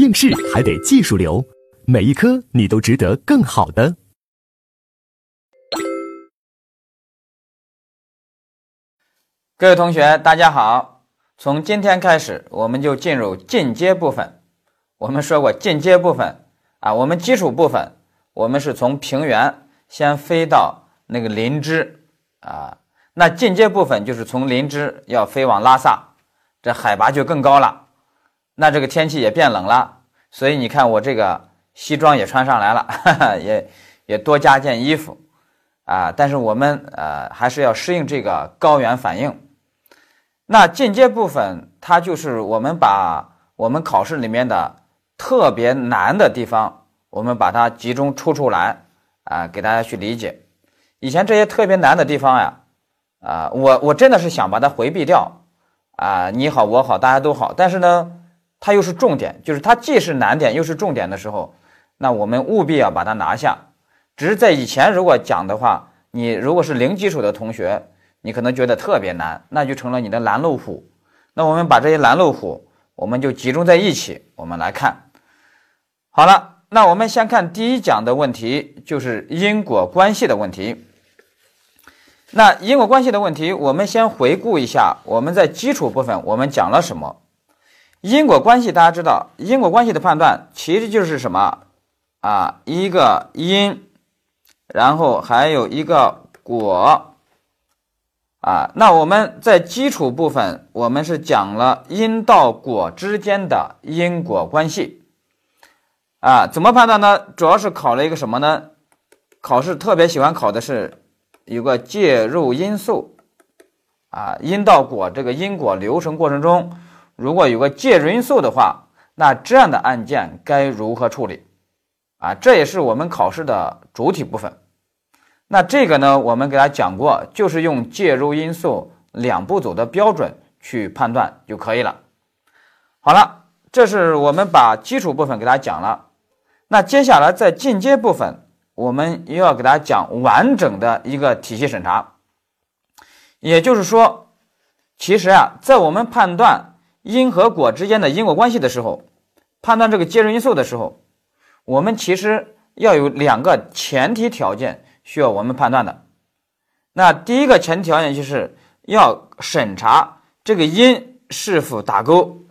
应试还得技术流，每一科你都值得更好的。各位同学，大家好！从今天开始，我们就进入进阶部分。我们说过，进阶部分啊，我们基础部分，我们是从平原先飞到那个林芝啊，那进阶部分就是从林芝要飞往拉萨，这海拔就更高了。那这个天气也变冷了，所以你看我这个西装也穿上来了，哈哈，也也多加件衣服啊。但是我们呃还是要适应这个高原反应。那进阶部分，它就是我们把我们考试里面的特别难的地方，我们把它集中抽出来啊，给大家去理解。以前这些特别难的地方呀，啊，我我真的是想把它回避掉啊。你好，我好，大家都好，但是呢，它又是重点，就是它既是难点又是重点的时候，那我们务必要把它拿下。只是在以前如果讲的话，你如果是零基础的同学。你可能觉得特别难，那就成了你的拦路虎。那我们把这些拦路虎，我们就集中在一起，我们来看。好了，那我们先看第一讲的问题，就是因果关系的问题。那因果关系的问题，我们先回顾一下，我们在基础部分我们讲了什么？因果关系大家知道，因果关系的判断其实就是什么啊？一个因，然后还有一个果。啊，那我们在基础部分，我们是讲了因到果之间的因果关系。啊，怎么判断呢？主要是考了一个什么呢？考试特别喜欢考的是有个介入因素。啊，因到果这个因果流程过程中，如果有个介入因素的话，那这样的案件该如何处理？啊，这也是我们考试的主体部分。那这个呢，我们给大家讲过，就是用介入因素两步走的标准去判断就可以了。好了，这是我们把基础部分给大家讲了。那接下来在进阶部分，我们又要给大家讲完整的一个体系审查。也就是说，其实啊，在我们判断因和果之间的因果关系的时候，判断这个介入因素的时候，我们其实要有两个前提条件。需要我们判断的，那第一个前提条件就是要审查这个因是否打勾，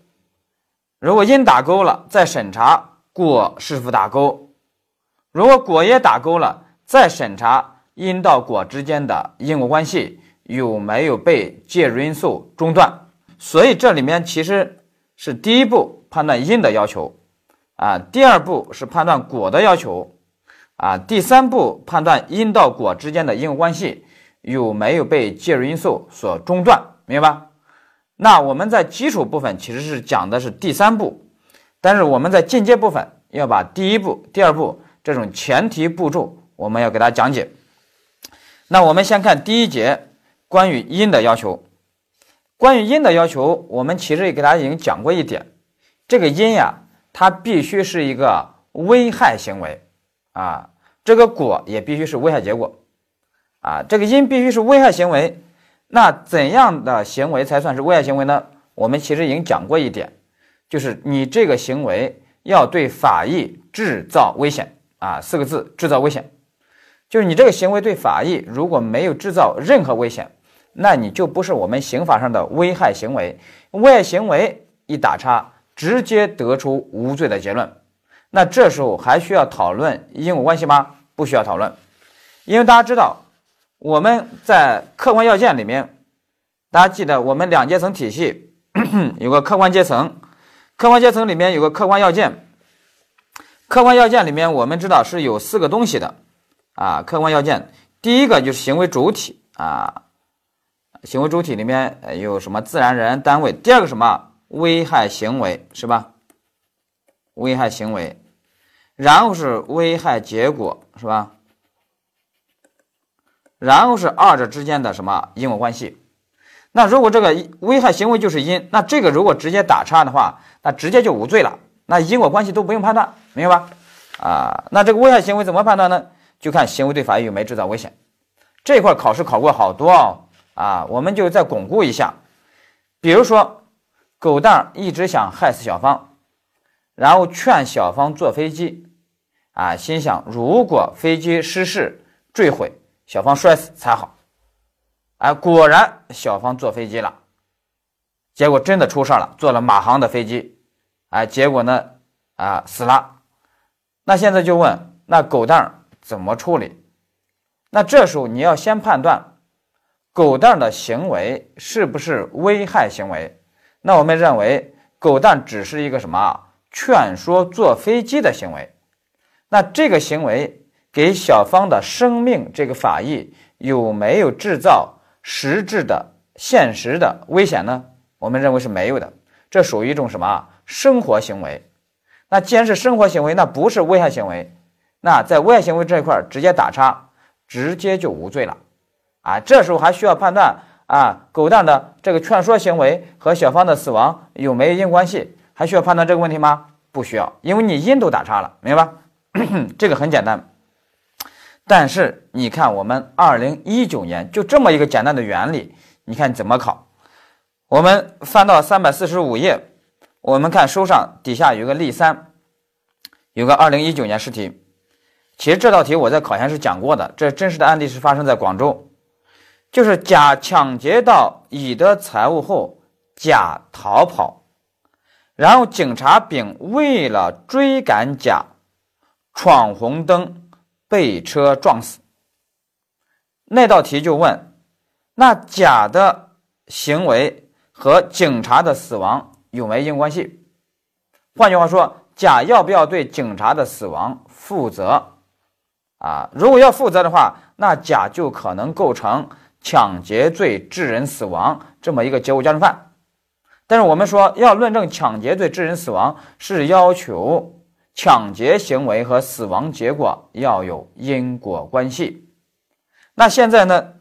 如果因打勾了，再审查果是否打勾，如果果也打勾了，再审查因到果之间的因果关系有没有被介入因素中断。所以这里面其实是第一步判断因的要求，啊，第二步是判断果的要求。啊，第三步判断因到果之间的因果关系有没有被介入因素所中断，明白吧？那我们在基础部分其实是讲的是第三步，但是我们在进阶部分要把第一步、第二步这种前提步骤我们要给大家讲解。那我们先看第一节关于因的要求。关于因的要求，我们其实也给大家已经讲过一点，这个因呀，它必须是一个危害行为。啊，这个果也必须是危害结果，啊，这个因必须是危害行为。那怎样的行为才算是危害行为呢？我们其实已经讲过一点，就是你这个行为要对法益制造危险啊，四个字，制造危险，就是你这个行为对法益如果没有制造任何危险，那你就不是我们刑法上的危害行为。危害行为一打叉，直接得出无罪的结论。那这时候还需要讨论因果关系吗？不需要讨论，因为大家知道我们在客观要件里面，大家记得我们两阶层体系 有个客观阶层，客观阶层里面有个客观要件，客观要件里面我们知道是有四个东西的啊。客观要件第一个就是行为主体啊，行为主体里面有什么自然人、单位？第二个什么危害行为是吧？危害行为，然后是危害结果，是吧？然后是二者之间的什么因果关系？那如果这个危害行为就是因，那这个如果直接打叉的话，那直接就无罪了，那因果关系都不用判断，明白吧？啊，那这个危害行为怎么判断呢？就看行为对法律有没有制造危险。这块考试考过好多哦，啊，我们就再巩固一下。比如说，狗蛋一直想害死小芳。然后劝小芳坐飞机，啊，心想如果飞机失事坠毁，小芳摔死才好。哎，果然小芳坐飞机了，结果真的出事了，坐了马航的飞机，哎，结果呢，啊，死了。那现在就问，那狗蛋怎么处理？那这时候你要先判断，狗蛋的行为是不是危害行为？那我们认为，狗蛋只是一个什么劝说坐飞机的行为。那这个行为给小芳的生命这个法益有没有制造？实质的、现实的危险呢？我们认为是没有的，这属于一种什么生活行为？那既然是生活行为，那不是危害行为，那在危害行为这一块直接打叉，直接就无罪了啊！这时候还需要判断啊，狗蛋的这个劝说行为和小芳的死亡有没有因关系？还需要判断这个问题吗？不需要，因为你因都打叉了，明白吧？这个很简单。但是你看，我们二零一九年就这么一个简单的原理，你看怎么考？我们翻到三百四十五页，我们看书上底下有个例三，有个二零一九年试题。其实这道题我在考前是讲过的，这真实的案例是发生在广州，就是甲抢劫到乙的财物后，甲逃跑，然后警察丙为了追赶甲，闯红灯。被车撞死，那道题就问：那甲的行为和警察的死亡有没因果关系？换句话说，甲要不要对警察的死亡负责？啊，如果要负责的话，那甲就可能构成抢劫罪致人死亡这么一个结果加重犯。但是我们说要论证抢劫罪致人死亡，是要求。抢劫行为和死亡结果要有因果关系。那现在呢？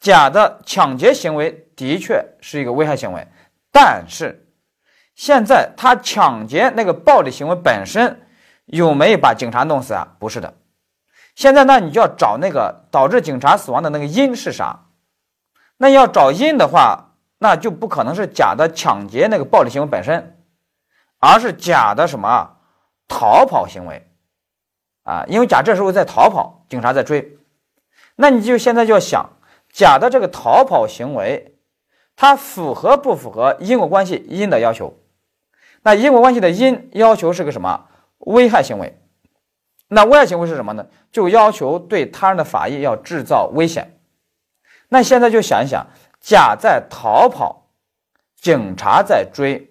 甲的抢劫行为的确是一个危害行为，但是现在他抢劫那个暴力行为本身有没有把警察弄死啊？不是的。现在呢，你就要找那个导致警察死亡的那个因是啥？那要找因的话，那就不可能是甲的抢劫那个暴力行为本身，而是甲的什么啊？逃跑行为，啊，因为甲这时候在逃跑，警察在追，那你就现在就要想甲的这个逃跑行为，它符合不符合因果关系因的要求？那因果关系的因要求是个什么？危害行为。那危害行为是什么呢？就要求对他人的法益要制造危险。那现在就想一想，甲在逃跑，警察在追。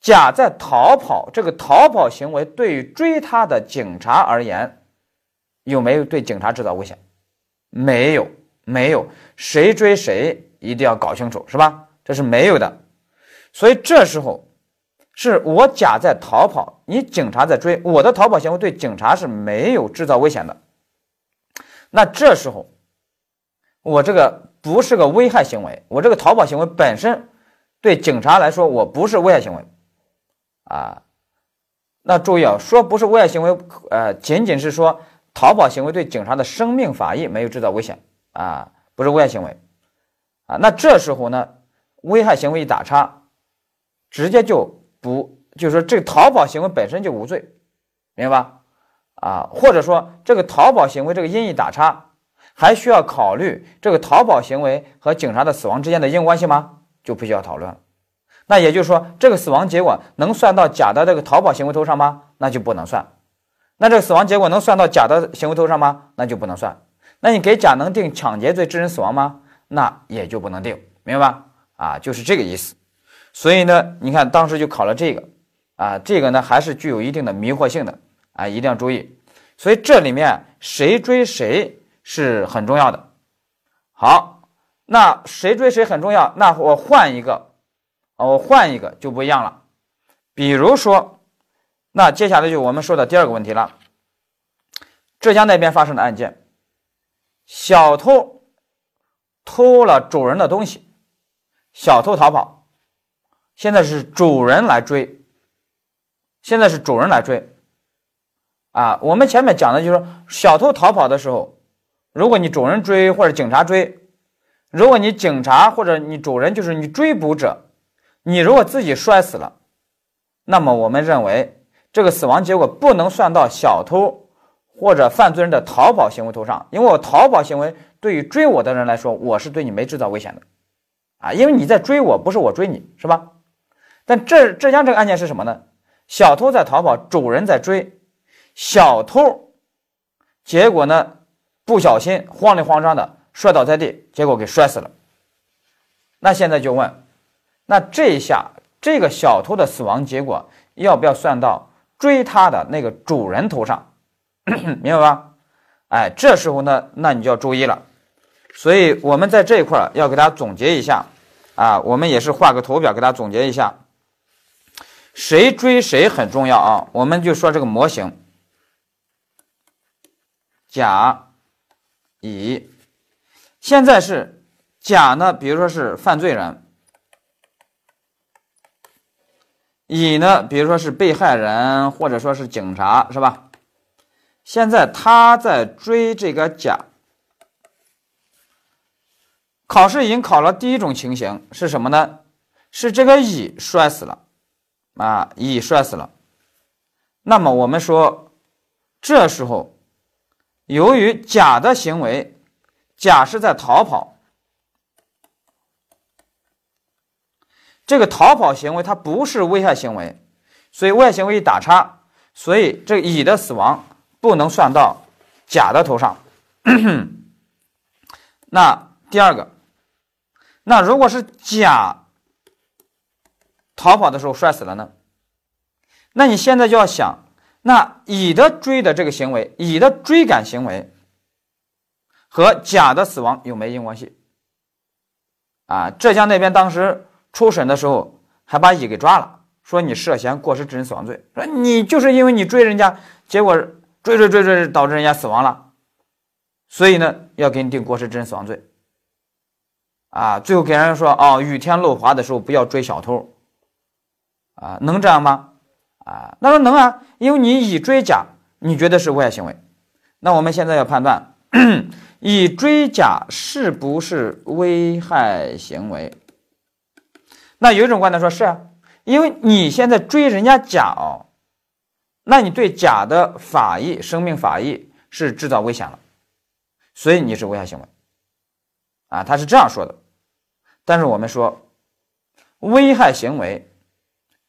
甲在逃跑，这个逃跑行为对于追他的警察而言，有没有对警察制造危险？没有，没有。谁追谁一定要搞清楚，是吧？这是没有的。所以这时候是我甲在逃跑，你警察在追，我的逃跑行为对警察是没有制造危险的。那这时候我这个不是个危害行为，我这个逃跑行为本身对警察来说我不是危害行为。啊，那注意啊，说不是危害行为，呃，仅仅是说逃跑行为对警察的生命法益没有制造危险啊，不是危害行为啊。那这时候呢，危害行为一打叉，直接就不，就是说这个逃跑行为本身就无罪，明白吧？啊，或者说这个逃跑行为这个因一打叉，还需要考虑这个逃跑行为和警察的死亡之间的因果关系吗？就不需要讨论了。那也就是说，这个死亡结果能算到甲的这个逃跑行为头上吗？那就不能算。那这个死亡结果能算到甲的行为头上吗？那就不能算。那你给甲能定抢劫罪致人死亡吗？那也就不能定，明白吧？啊，就是这个意思。所以呢，你看当时就考了这个，啊，这个呢还是具有一定的迷惑性的，啊，一定要注意。所以这里面谁追谁是很重要的。好，那谁追谁很重要。那我换一个。我换一个就不一样了。比如说，那接下来就我们说的第二个问题了。浙江那边发生的案件，小偷偷了主人的东西，小偷逃跑，现在是主人来追，现在是主人来追。啊，我们前面讲的就是，小偷逃跑的时候，如果你主人追或者警察追，如果你警察或者你主人就是你追捕者。你如果自己摔死了，那么我们认为这个死亡结果不能算到小偷或者犯罪人的逃跑行为头上，因为我逃跑行为对于追我的人来说，我是对你没制造危险的，啊，因为你在追我，不是我追你，是吧？但浙浙江这个案件是什么呢？小偷在逃跑，主人在追，小偷结果呢不小心慌里慌张的摔倒在地，结果给摔死了。那现在就问，那这一下这个小偷的死亡结果要不要算到追他的那个主人头上？明白吧？哎，这时候呢，那你就要注意了。所以我们在这一块儿要给大家总结一下啊，我们也是画个图表给大家总结一下，谁追谁很重要啊。我们就说这个模型，甲、乙，现在是。甲呢，比如说是犯罪人；乙呢，比如说是被害人，或者说是警察，是吧？现在他在追这个甲，考试已经考了第一种情形是什么呢？是这个乙摔死了，啊，乙摔死了。那么我们说，这时候由于甲的行为，甲是在逃跑。这个逃跑行为它不是危害行为，所以危害行为一打叉，所以这乙的死亡不能算到甲的头上。那第二个，那如果是甲逃跑的时候摔死了呢？那你现在就要想，那乙的追的这个行为，乙的追赶行为和甲的死亡有没有因关系？啊，浙江那边当时。初审的时候还把乙给抓了，说你涉嫌过失致人死亡罪，说你就是因为你追人家，结果追追追追导致人家死亡了，所以呢要给你定过失致人死亡罪。啊，最后给人说哦，雨天路滑的时候不要追小偷，啊，能这样吗？啊，那说能啊，因为你乙追甲，你觉得是危害行为，那我们现在要判断 乙追甲是不是危害行为。那有一种观点说是啊，因为你现在追人家甲哦，那你对甲的法益、生命法益是制造危险了，所以你是危害行为啊，他是这样说的。但是我们说，危害行为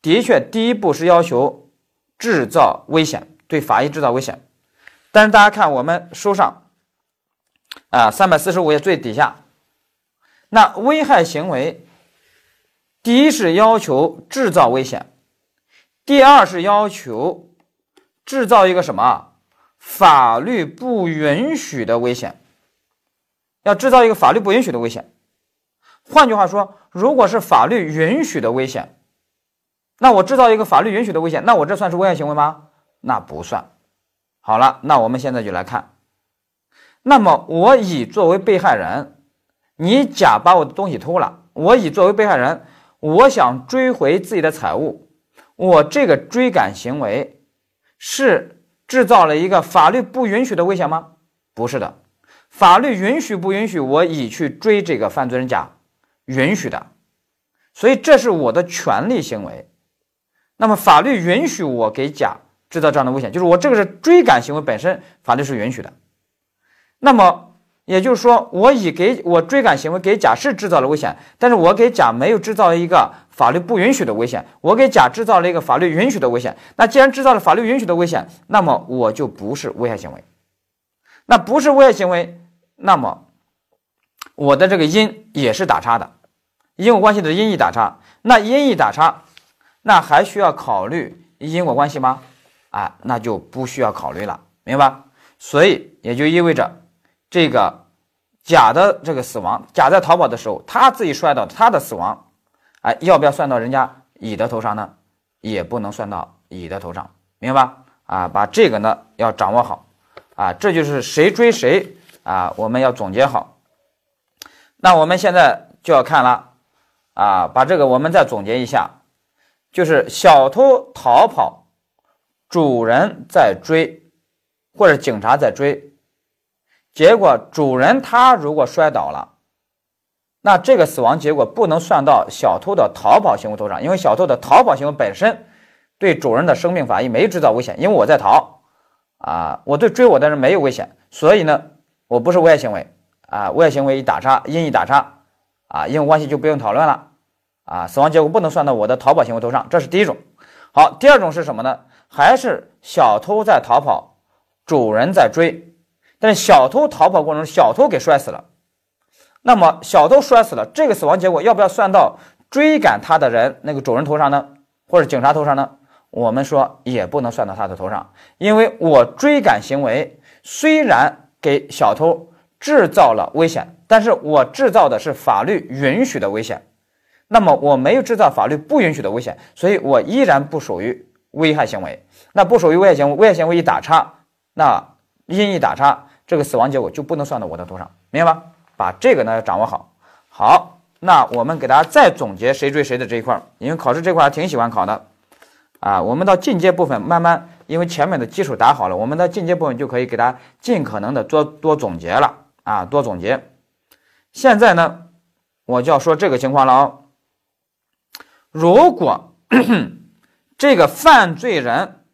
的确第一步是要求制造危险，对法益制造危险。但是大家看我们书上啊，三百四十五页最底下，那危害行为。第一是要求制造危险，第二是要求制造一个什么法律不允许的危险，要制造一个法律不允许的危险。换句话说，如果是法律允许的危险，那我制造一个法律允许的危险，那我这算是危害行为吗？那不算。好了，那我们现在就来看，那么我乙作为被害人，你甲把我的东西偷了，我乙作为被害人。我想追回自己的财物，我这个追赶行为是制造了一个法律不允许的危险吗？不是的，法律允许不允许我乙去追这个犯罪人甲？允许的，所以这是我的权利行为。那么法律允许我给甲制造这样的危险，就是我这个是追赶行为本身，法律是允许的。那么。也就是说，我乙给我追赶行为给甲是制造了危险，但是我给甲没有制造一个法律不允许的危险，我给甲制造了一个法律允许的危险。那既然制造了法律允许的危险，那么我就不是危害行为。那不是危害行为，那么我的这个因也是打叉的，因果关系的因一打叉，那因一打叉，那还需要考虑因果关系吗？啊，那就不需要考虑了，明白？所以也就意味着。这个甲的这个死亡，甲在逃跑的时候，他自己摔倒，他的死亡，哎，要不要算到人家乙的头上呢？也不能算到乙的头上，明白？啊，把这个呢要掌握好，啊，这就是谁追谁啊，我们要总结好。那我们现在就要看了，啊，把这个我们再总结一下，就是小偷逃跑，主人在追，或者警察在追。结果主人他如果摔倒了，那这个死亡结果不能算到小偷的逃跑行为头上，因为小偷的逃跑行为本身对主人的生命法益没制造危险，因为我在逃啊，我对追我的人没有危险，所以呢，我不是危害行为啊，危害行为一打叉，因一打叉啊，因果关系就不用讨论了啊，死亡结果不能算到我的逃跑行为头上，这是第一种。好，第二种是什么呢？还是小偷在逃跑，主人在追，但是小偷逃跑过程中，小偷给摔死了。那么小偷摔死了，这个死亡结果要不要算到追赶他的人那个主人头上呢？或者警察头上呢？我们说也不能算到他的头上，因为我追赶行为虽然给小偷制造了危险，但是我制造的是法律允许的危险。那么我没有制造法律不允许的危险，所以我依然不属于危害行为。那不属于危害行为，危害行为一打叉，那因一打叉，这个死亡结果就不能算到我的头上，明白吗？把这个呢掌握好，好，那我们给大家再总结谁追谁的这一块，因为考试这块还挺喜欢考的，啊，我们到进阶部分慢慢，因为前面的基础打好了，我们的进阶部分就可以给大家尽可能的多多总结了啊，多总结。现在呢，我就要说这个情况了哦，如果 这个犯罪人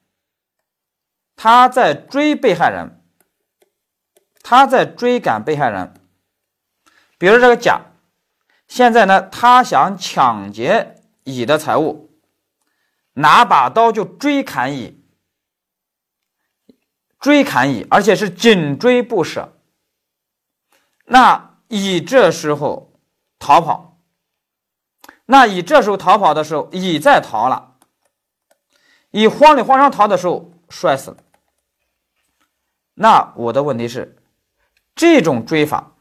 他在追被害人，他在追赶被害人。比如这个甲，现在呢，他想抢劫乙的财物，拿把刀就追砍乙，追砍乙，而且是紧追不舍。那乙这时候逃跑，那乙这时候逃跑的时候，乙在逃了，乙慌里慌张逃的时候摔死了。那我的问题是，这种追法。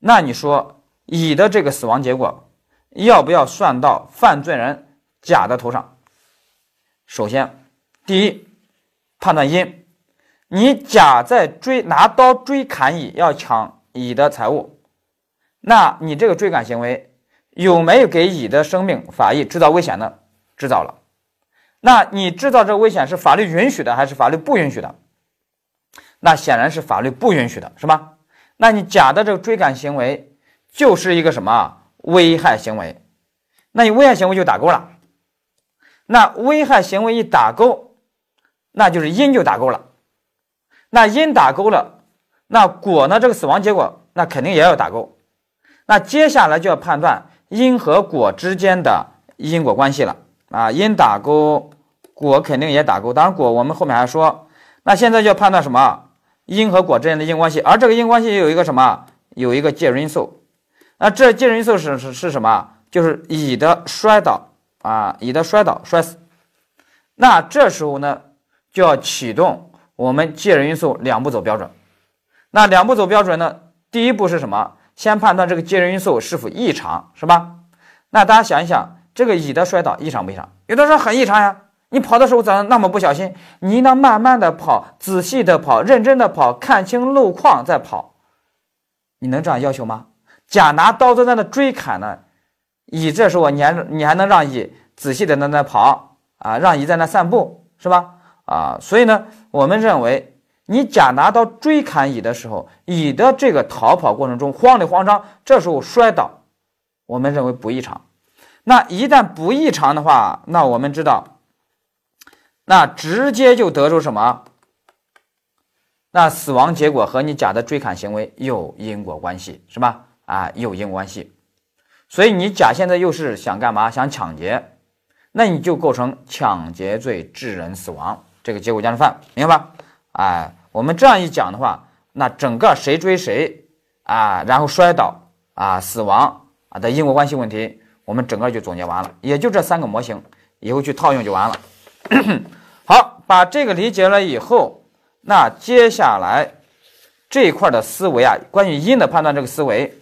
那你说乙的这个死亡结果要不要算到犯罪人甲的头上？首先，第一，判断因，你甲在追拿刀追砍乙，要抢乙的财物，那你这个追赶行为有没有给乙的生命法益制造危险呢？制造了。那你制造这个危险是法律允许的还是法律不允许的？那显然是法律不允许的，是吧？那你甲的这个追赶行为就是一个什么危害行为？那你危害行为就打勾了。那危害行为一打勾，那就是因就打勾了。那因打勾了，那果呢？这个死亡结果那肯定也要打勾。那接下来就要判断因和果之间的因果关系了啊！因打勾，果肯定也打勾。当然果我们后面还说。那现在就要判断什么？因和果之间的因关系，而这个因关系有一个什么？有一个介入因素。那这介入因素是是是什么？就是乙的摔倒啊，乙的摔倒摔死。那这时候呢，就要启动我们介入因素两步走标准。那两步走标准呢，第一步是什么？先判断这个介入因素是否异常，是吧？那大家想一想，这个乙的摔倒异常不异常？有的说很异常呀。你跑的时候怎么那么不小心？你应当慢慢的跑，仔细的跑，认真的跑，看清路况再跑。你能这样要求吗？甲拿刀子在那追砍呢，乙这时候你还你还能让乙仔细的在那跑啊？让乙在那散步是吧？啊，所以呢，我们认为你甲拿刀追砍乙的时候，乙的这个逃跑过程中慌里慌张，这时候摔倒，我们认为不异常。那一旦不异常的话，那我们知道。那直接就得出什么？那死亡结果和你甲的追砍行为有因果关系，是吧？啊，有因果关系。所以你甲现在又是想干嘛？想抢劫，那你就构成抢劫罪致人死亡这个结果加重犯，明白吧？哎，我们这样一讲的话，那整个谁追谁啊，然后摔倒啊，死亡啊的因果关系问题，我们整个就总结完了。也就这三个模型，以后去套用就完了。好，把这个理解了以后，那接下来这一块的思维啊，关于因的判断这个思维，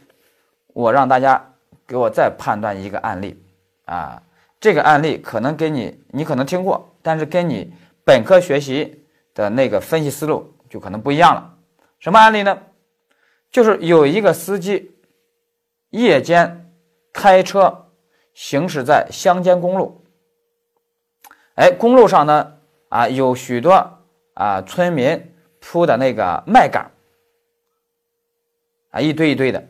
我让大家给我再判断一个案例啊。这个案例可能跟你你可能听过，但是跟你本科学习的那个分析思路就可能不一样了。什么案例呢？就是有一个司机夜间开车行驶在乡间公路。哎，公路上呢，啊，有许多啊村民铺的那个麦秆啊，一堆一堆的，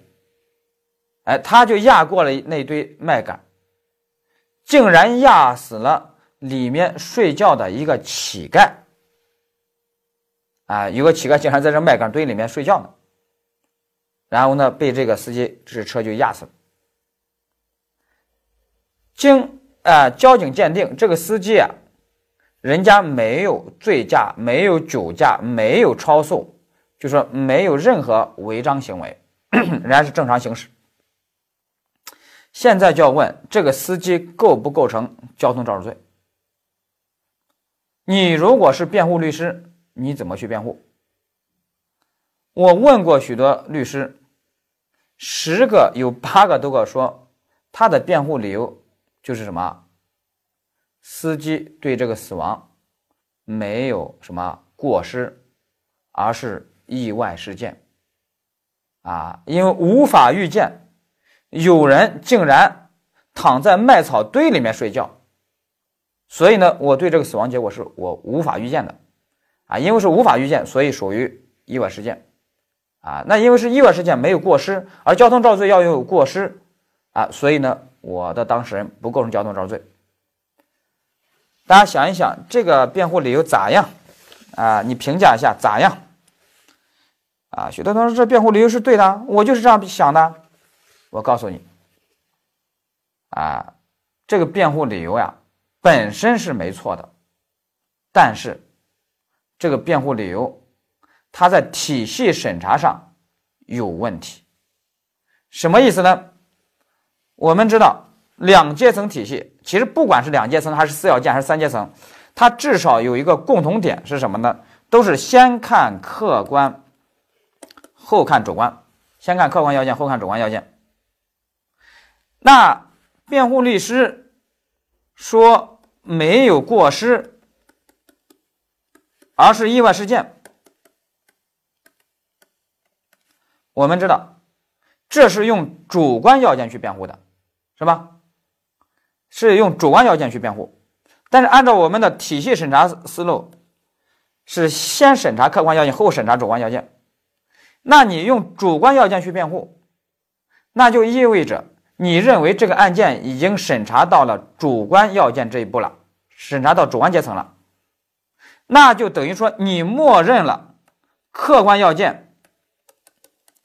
哎，他就压过了那堆麦秆竟然压死了里面睡觉的一个乞丐，啊，有个乞丐经常在这麦秆堆里面睡觉呢，然后呢，被这个司机这车就压死了。经啊交警鉴定，这个司机啊，人家没有醉驾，没有酒驾，没有超速，就说没有任何违章行为，人家是正常行驶。现在就要问这个司机构不构成交通肇事罪？你如果是辩护律师，你怎么去辩护？我问过许多律师，十个有八个都跟我说，他的辩护理由就是什么？司机对这个死亡没有什么过失，而是意外事件啊，因为无法预见。有人竟然躺在麦草堆里面睡觉，所以呢，我对这个死亡结果是我无法预见的，啊，因为是无法预见，所以属于意外事件，啊，那因为是意外事件没有过失，而交通肇事罪要有过失，啊，所以呢，我的当事人不构成交通肇事罪。大家想一想，这个辩护理由咋样？啊，你评价一下咋样？啊，许多同学这辩护理由是对的，我就是这样想的。我告诉你，啊，这个辩护理由呀，本身是没错的，但是这个辩护理由，它在体系审查上有问题。什么意思呢？我们知道两阶层体系，其实不管是两阶层还是四要件还是三阶层，它至少有一个共同点是什么呢？都是先看客观，后看主观，先看客观要件，后看主观要件。那辩护律师说没有过失，而是意外事件。我们知道，这是用主观要件去辩护的，是吧？是用主观要件去辩护。但是按照我们的体系审查思路，是先审查客观要件，后审查主观要件。那你用主观要件去辩护，那就意味着。你认为这个案件已经审查到了主观要件这一步了，审查到主观阶层了，那就等于说你默认了客观要件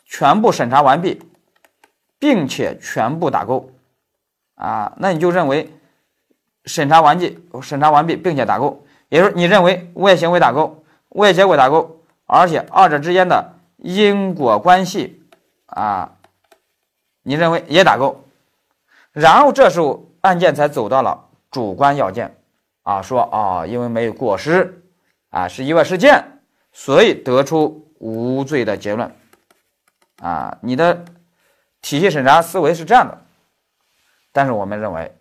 全部审查完毕，并且全部打勾。啊，那你就认为审查完毕，审查完毕并且打勾，也就是你认为物业行为打勾，物业结果打勾，而且二者之间的因果关系啊。你认为也打勾，然后这时候案件才走到了主观要件，啊，说啊，因为没有过失，啊，是意外事件，所以得出无罪的结论，啊，你的体系审查思维是这样的，但是我们认为，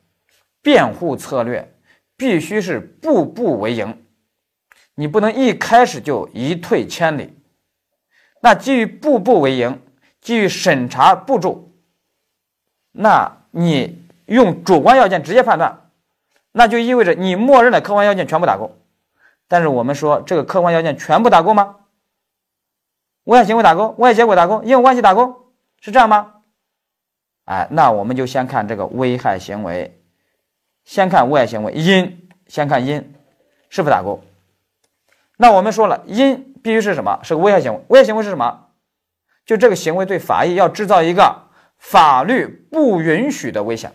辩护策略必须是步步为营，你不能一开始就一退千里，那基于步步为营，基于审查步骤。那你用主观要件直接判断，那就意味着你默认的客观要件全部打勾。但是我们说这个客观条件全部打勾吗？危害行为打勾，危害结果打勾，因果关系打勾，是这样吗？哎，那我们就先看这个危害行为，先看危害行为因，先看因是否打勾。那我们说了，因必须是什么？是个危害行为。危害行为是什么？就这个行为对法益要制造一个。法律不允许的危险，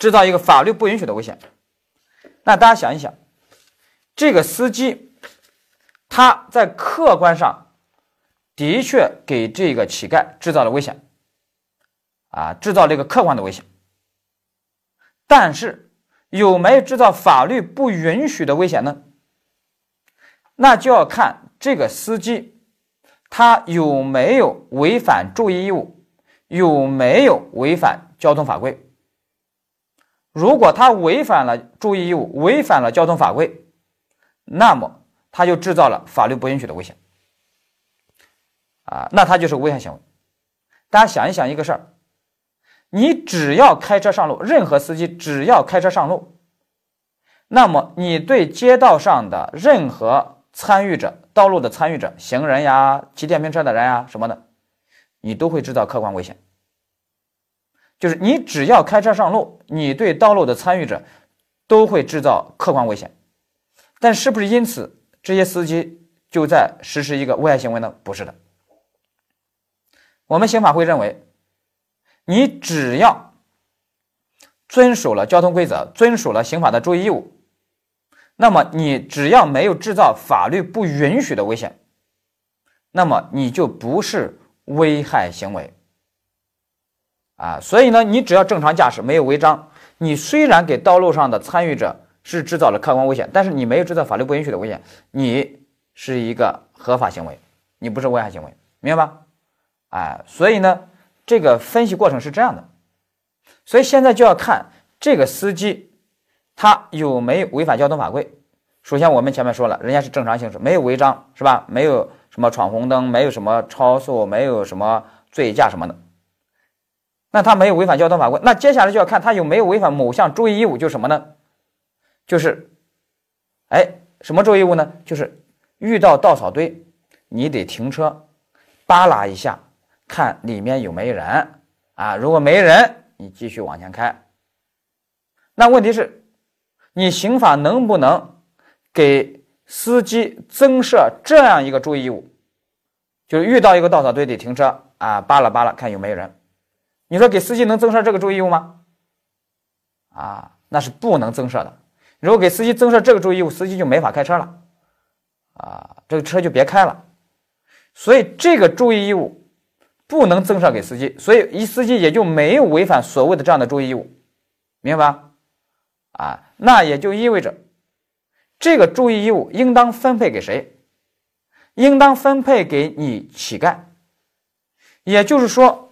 制造一个法律不允许的危险。那大家想一想，这个司机他在客观上的确给这个乞丐制造了危险，啊，制造了一个客观的危险。但是有没有制造法律不允许的危险呢？那就要看这个司机他有没有违反注意义务。有没有违反交通法规？如果他违反了注意义务，违反了交通法规，那么他就制造了法律不允许的危险，啊，那他就是危害行为。大家想一想一个事儿，你只要开车上路，任何司机只要开车上路，那么你对街道上的任何参与者、道路的参与者、行人呀、骑电瓶车的人呀什么的。你都会制造客观危险，就是你只要开车上路，你对道路的参与者都会制造客观危险。但是不是因此这些司机就在实施一个危害行为呢？不是的。我们刑法会认为，你只要遵守了交通规则，遵守了刑法的注意义务，那么你只要没有制造法律不允许的危险，那么你就不是危害行为。啊，所以呢，你只要正常驾驶，没有违章，你虽然给道路上的参与者是制造了客观危险，但是你没有制造法律不允许的危险，你是一个合法行为，你不是危害行为，明白吧？哎，所以呢，这个分析过程是这样的，所以现在就要看这个司机他有没有违反交通法规。首先，我们前面说了，人家是正常行驶，没有违章，是吧？没有什么闯红灯，没有什么超速，没有什么醉驾什么的。那他没有违反交通法规，那接下来就要看他有没有违反某项注意义务，就是什么呢？就是，哎，什么注意义务呢？就是遇到稻草堆，你得停车，扒拉一下，看里面有没有人啊。如果没人，你继续往前开。那问题是，你刑法能不能给司机增设这样一个注意义务？就是遇到一个稻草堆得停车啊，扒拉扒拉，看有没有人。你说给司机能增设这个注意义务吗？啊，那是不能增设的。如果给司机增设这个注意义务，司机就没法开车了，啊，这个车就别开了。所以这个注意义务不能增设给司机，所以一司机也就没有违反所谓的这样的注意义务，明白吧？啊，那也就意味着这个注意义务应当分配给谁？应当分配给你乞丐，也就是说。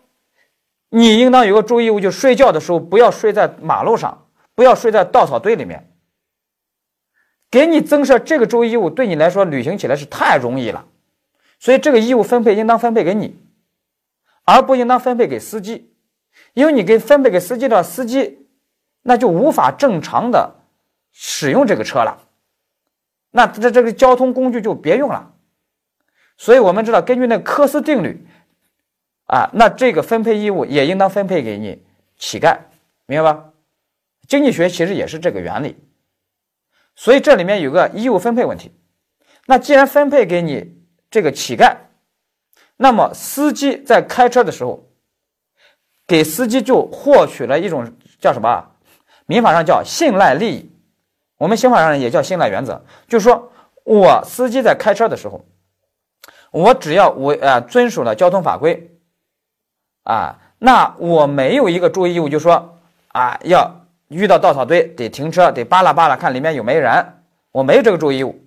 你应当有个注意义务，就睡觉的时候不要睡在马路上，不要睡在稻草堆里面。给你增设这个注意义务，对你来说履行起来是太容易了，所以这个义务分配应当分配给你，而不应当分配给司机，因为你给分配给司机的司机，那就无法正常的使用这个车了，那这这个交通工具就别用了。所以我们知道，根据那科斯定律。啊，那这个分配义务也应当分配给你乞丐，明白吧？经济学其实也是这个原理，所以这里面有个义务分配问题。那既然分配给你这个乞丐，那么司机在开车的时候，给司机就获取了一种叫什么？民法上叫信赖利益，我们刑法上也叫信赖原则，就是说我司机在开车的时候，我只要我呃遵守了交通法规。啊，那我没有一个注意义务，就说啊，要遇到稻草堆得停车，得扒拉扒拉看里面有没有人，我没有这个注意义务。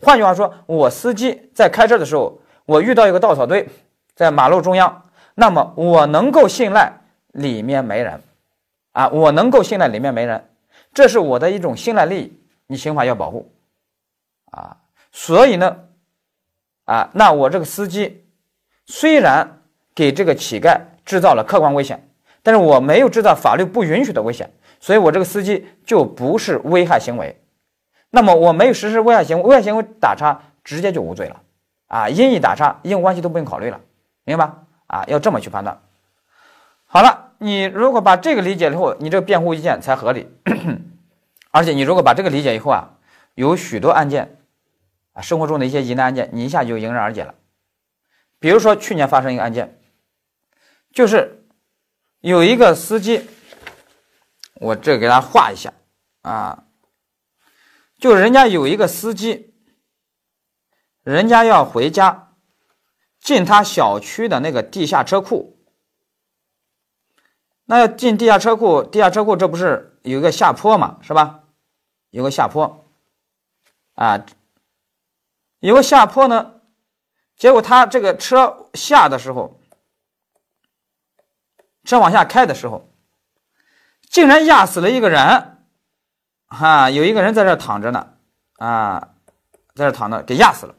换句话说，我司机在开车的时候，我遇到一个稻草堆在马路中央，那么我能够信赖里面没人，啊，我能够信赖里面没人，这是我的一种信赖利益，你刑法要保护，啊，所以呢，啊，那我这个司机虽然给这个乞丐。制造了客观危险，但是我没有制造法律不允许的危险，所以我这个司机就不是危害行为。那么我没有实施危害行为，危害行为打叉直接就无罪了啊！因意打叉，因果关系都不用考虑了，明白吧？啊，要这么去判断。好了，你如果把这个理解以后，你这个辩护意见才合理。而且你如果把这个理解以后啊，有许多案件啊，生活中的一些疑难案件，你一下就迎刃而解了。比如说去年发生一个案件。就是有一个司机，我这给他画一下啊，就人家有一个司机，人家要回家，进他小区的那个地下车库，那要进地下车库，地下车库这不是有一个下坡嘛，是吧？有个下坡，啊，有个下坡呢，结果他这个车下的时候。车往下开的时候，竟然压死了一个人，哈，有一个人在这躺着呢，啊，在这躺着给压死了。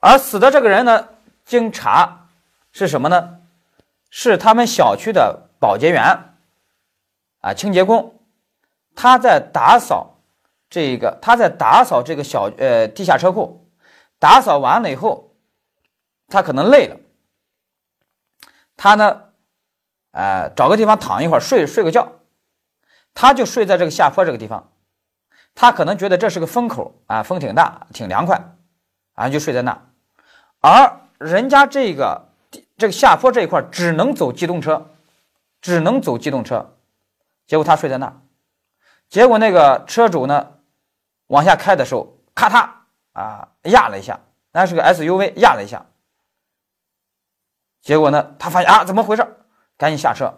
而死的这个人呢，经查是什么呢？是他们小区的保洁员，啊，清洁工，他在打扫这个，他在打扫这个小呃地下车库，打扫完了以后，他可能累了。他呢，呃，找个地方躺一会儿，睡睡个觉，他就睡在这个下坡这个地方，他可能觉得这是个风口啊，风挺大，挺凉快，啊，就睡在那。而人家这个这个下坡这一块只能走机动车，只能走机动车，结果他睡在那，结果那个车主呢往下开的时候，咔嚓啊压了一下，那是个 SUV 压了一下，结果呢他发现啊怎么回事，赶紧下车，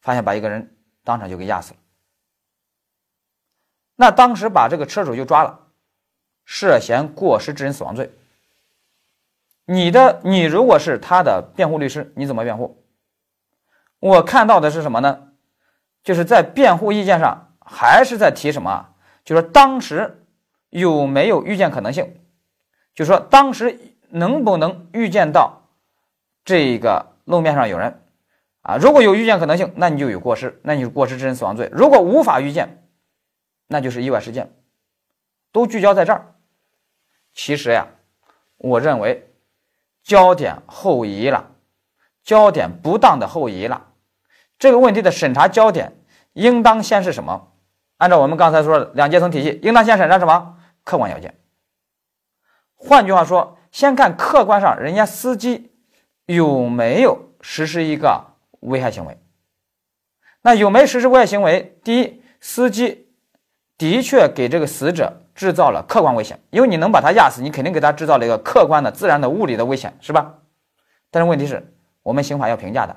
发现把一个人当场就给压死了。那当时把这个车主就抓了，涉嫌过失致人死亡罪。你的你如果是他的辩护律师，你怎么辩护？我看到的是什么呢？就是在辩护意见上还是在提什么？就是当时有没有预见可能性？就说当时能不能预见到这个路面上有人啊？如果有预见可能性，那你就有过失，那你是过失致人死亡罪。如果无法预见，那就是意外事件，都聚焦在这儿。其实呀，我认为焦点后移了，焦点不当的后移了。这个问题的审查焦点应当先是什么？按照我们刚才说的两阶层体系，应当先审查什么？客观要件。换句话说，先看客观上人家司机有没有实施一个危害行为。那有没有实施危害行为？第一，司机。的确给这个死者制造了客观危险，因为你能把他压死，你肯定给他制造了一个客观的、自然的、物理的危险，是吧？但是问题是，我们刑法要评价的，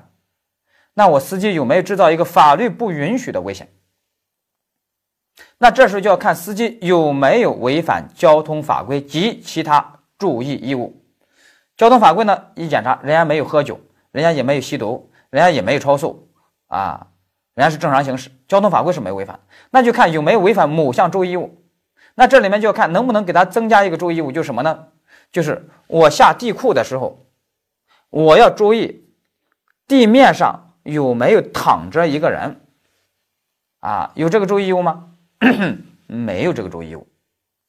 那我司机有没有制造一个法律不允许的危险？那这时候就要看司机有没有违反交通法规及其他注意义务。交通法规呢，一检查，人家没有喝酒，人家也没有吸毒，人家也没有超速，啊。人家是正常行驶，交通法规是没违反，那就看有没有违反某项注意义务。那这里面就要看能不能给他增加一个注意义务，就是什么呢？就是我下地库的时候，我要注意地面上有没有躺着一个人。啊，有这个注意义务吗？没有这个注意义务。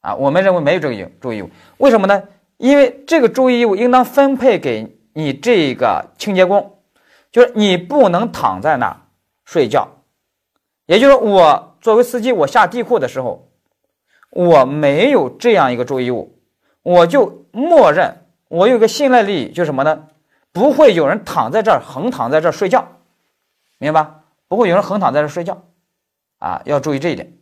啊，我们认为没有这个注意义务。为什么呢？因为这个注意义务应当分配给你这个清洁工，就是你不能躺在那儿。睡觉，也就是说，我作为司机，我下地库的时候，我没有这样一个注意义务，我就默认我有个信赖利益，就是什么呢？不会有人躺在这儿横躺在这儿睡觉，明白吧？不会有人横躺在这儿睡觉，啊，要注意这一点。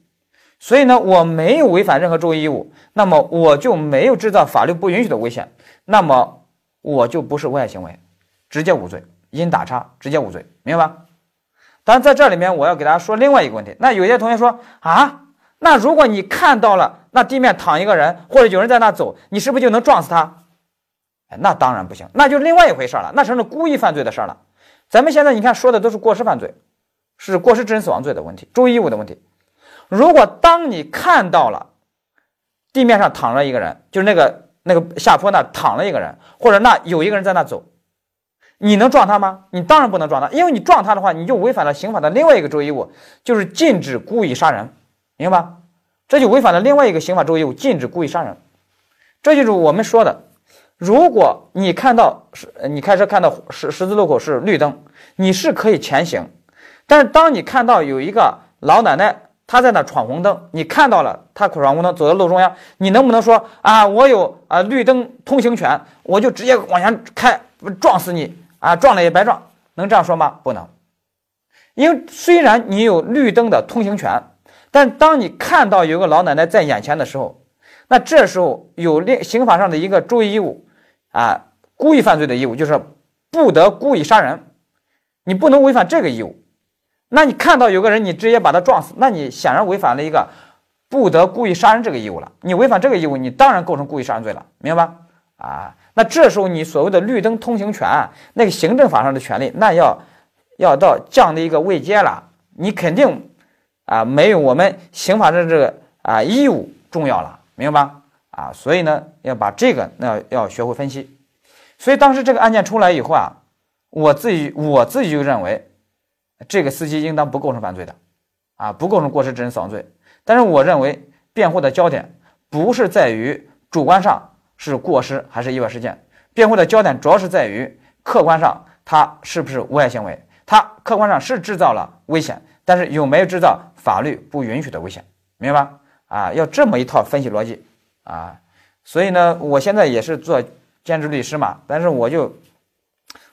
所以呢，我没有违反任何注意义务，那么我就没有制造法律不允许的危险，那么我就不是危害行为，直接无罪，因打叉直接无罪，明白吧？但在这里面，我要给大家说另外一个问题。那有些同学说啊，那如果你看到了那地面躺一个人，或者有人在那走，你是不是就能撞死他？哎，那当然不行，那就另外一回事了，那成了故意犯罪的事了。咱们现在你看说的都是过失犯罪，是过失致人死亡罪的问题，注意义务的问题。如果当你看到了地面上躺着一个人，就是那个那个下坡那躺了一个人，或者那有一个人在那走。你能撞他吗？你当然不能撞他，因为你撞他的话，你就违反了刑法的另外一个注意义务，就是禁止故意杀人，明白吧？这就违反了另外一个刑法注意义务，禁止故意杀人。这就是我们说的，如果你看到是，你开车看到十十字路口是绿灯，你是可以前行，但是当你看到有一个老奶奶她在那闯红灯，你看到了她闯红灯走在路中央，你能不能说啊，我有啊绿灯通行权，我就直接往前开，撞死你？啊，撞了也白撞，能这样说吗？不能，因为虽然你有绿灯的通行权，但当你看到有个老奶奶在眼前的时候，那这时候有另刑法上的一个注意义务，啊，故意犯罪的义务就是不得故意杀人，你不能违反这个义务。那你看到有个人，你直接把他撞死，那你显然违反了一个不得故意杀人这个义务了。你违反这个义务，你当然构成故意杀人罪了，明白吧？啊。那这时候你所谓的绿灯通行权，那个行政法上的权利，那要要到降的一个位阶了。你肯定啊没有我们刑法的这个啊义务重要了，明白吧？啊，所以呢要把这个那要学会分析。所以当时这个案件出来以后啊，我自己我自己就认为这个司机应当不构成犯罪的，啊不构成过失致人死亡罪。但是我认为辩护的焦点不是在于主观上。是过失还是意外事件？辩护的焦点主要是在于客观上，它是不是危害行为？它客观上是制造了危险，但是有没有制造法律不允许的危险？明白吧？啊，要这么一套分析逻辑啊。所以呢，我现在也是做兼职律师嘛，但是我就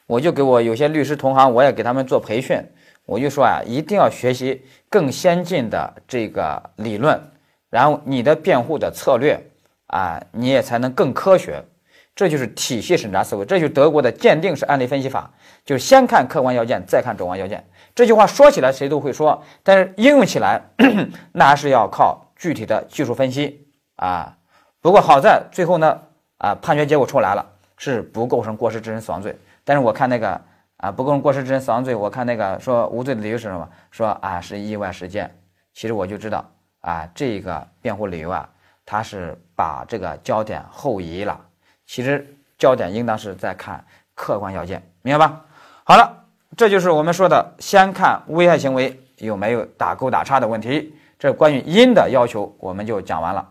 我就给我有些律师同行，我也给他们做培训，我就说啊，一定要学习更先进的这个理论，然后你的辩护的策略啊，你也才能更科学。这就是体系审查思维，这就是德国的鉴定式案例分析法，就是先看客观要件，再看主观要件。这句话说起来谁都会说，但是应用起来 那还是要靠具体的技术分析啊。不过好在最后呢，啊，判决结果出来了，是不构成过失致人死亡罪。但是我看那个啊，不构成过失致人死亡罪，我看那个说无罪的理由是什么？说啊是意外事件。其实我就知道啊，这个辩护理由啊，他是把这个焦点后移了。其实焦点应当是在看客观要件，明白吧？好了，这就是我们说的先看危害行为有没有打勾打叉的问题。这关于因的要求，我们就讲完了。